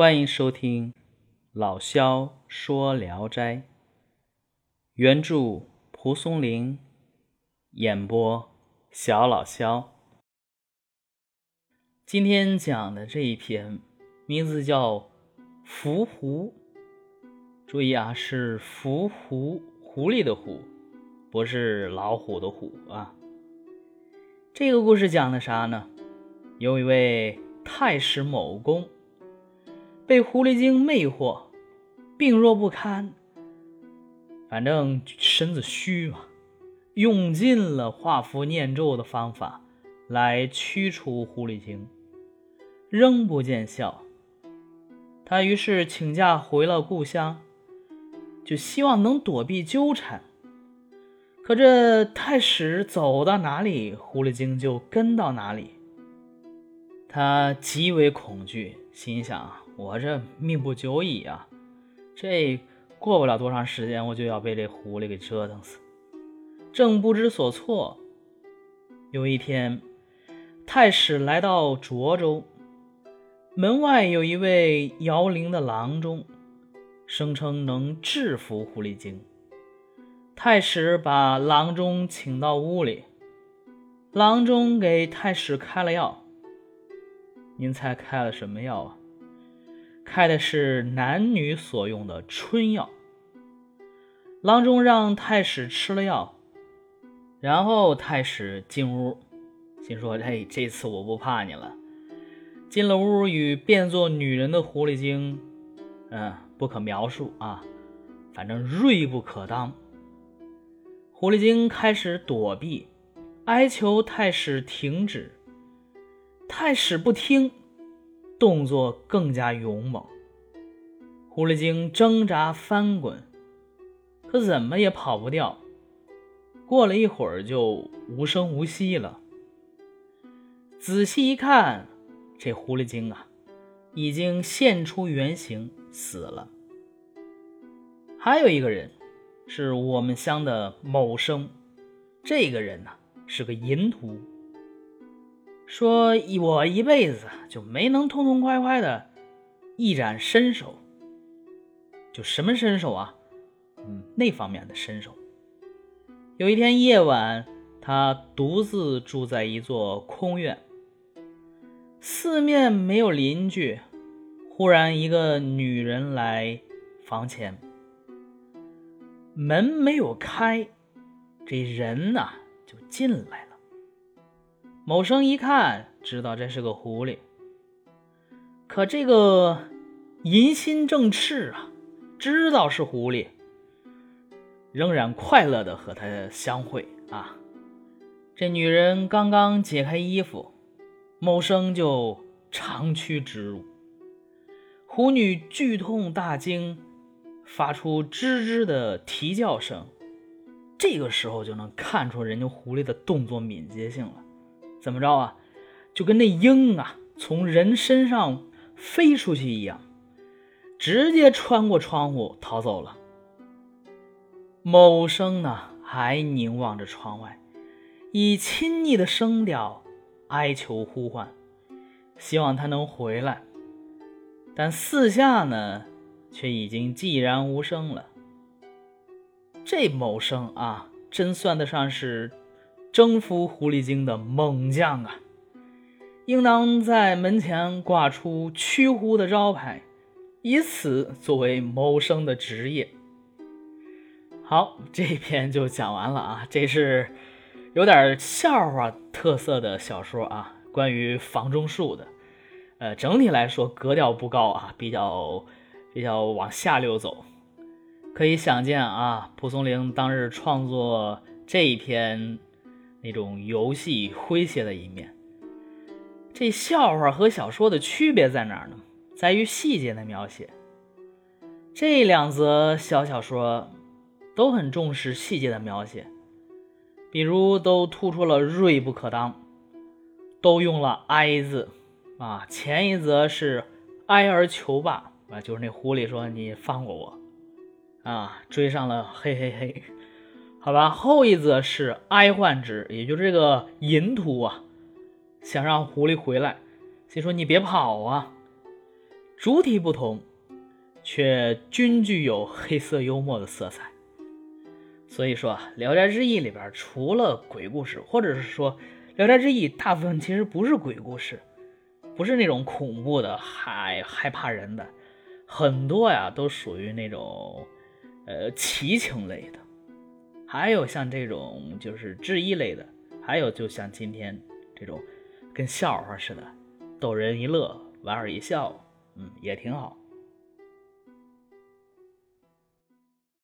欢迎收听老萧说聊斋，原著蒲松龄，演播小老萧。今天讲的这一篇名字叫《伏狐》，注意啊，是伏狐，狐狸的狐，不是老虎的虎啊。这个故事讲的啥呢？有一位太史某公。被狐狸精魅惑，病弱不堪。反正身子虚嘛，用尽了画符念咒的方法来驱除狐狸精，仍不见效。他于是请假回了故乡，就希望能躲避纠缠。可这太史走到哪里，狐狸精就跟到哪里。他极为恐惧，心想。我这命不久矣啊！这过不了多长时间，我就要被这狐狸给折腾死。正不知所措，有一天，太史来到涿州，门外有一位摇铃的郎中，声称能制服狐狸精。太史把郎中请到屋里，郎中给太史开了药。您猜开了什么药啊？开的是男女所用的春药。郎中让太史吃了药，然后太史进屋，心说：“嘿，这次我不怕你了。”进了屋，与变作女人的狐狸精，嗯，不可描述啊，反正锐不可当。狐狸精开始躲避，哀求太史停止，太史不听。动作更加勇猛，狐狸精挣扎翻滚，可怎么也跑不掉。过了一会儿，就无声无息了。仔细一看，这狐狸精啊，已经现出原形，死了。还有一个人，是我们乡的某生，这个人呢，是个淫徒。说我一辈子就没能痛痛快快的一展身手，就什么身手啊？嗯，那方面的身手。有一天夜晚，他独自住在一座空院，四面没有邻居。忽然，一个女人来房前，门没有开，这人呐就进来了。某生一看，知道这是个狐狸。可这个淫心正炽啊，知道是狐狸，仍然快乐的和他相会啊。这女人刚刚解开衣服，某生就长驱直入。狐女剧痛大惊，发出吱吱的啼叫声。这个时候就能看出人家狐狸的动作敏捷性了。怎么着啊？就跟那鹰啊从人身上飞出去一样，直接穿过窗户逃走了。某生呢还凝望着窗外，以亲昵的声调哀求呼唤，希望他能回来。但四下呢却已经寂然无声了。这某生啊，真算得上是。征服狐狸精的猛将啊，应当在门前挂出驱狐的招牌，以此作为谋生的职业。好，这篇就讲完了啊，这是有点笑话特色的小说啊，关于房中术的。呃，整体来说格调不高啊，比较比较往下流走。可以想见啊，蒲松龄当日创作这一篇。那种游戏诙谐的一面，这笑话和小说的区别在哪儿呢？在于细节的描写。这两则小小说都很重视细节的描写，比如都突出了锐不可当，都用了“哀”字啊。前一则是哀而求罢啊，就是那狐狸说：“你放过我啊！”追上了，嘿嘿嘿。好吧，后一则是哀患之，也就是这个淫徒啊，想让狐狸回来，心说你别跑啊。主体不同，却均具有黑色幽默的色彩。所以说啊，《聊斋志异》里边除了鬼故事，或者是说，《聊斋志异》大部分其实不是鬼故事，不是那种恐怖的、害害怕人的，很多呀都属于那种呃奇情类的，还有像这种就是制衣类的，还有就像今天这种跟笑话似的，逗人一乐，莞尔一笑，嗯，也挺好。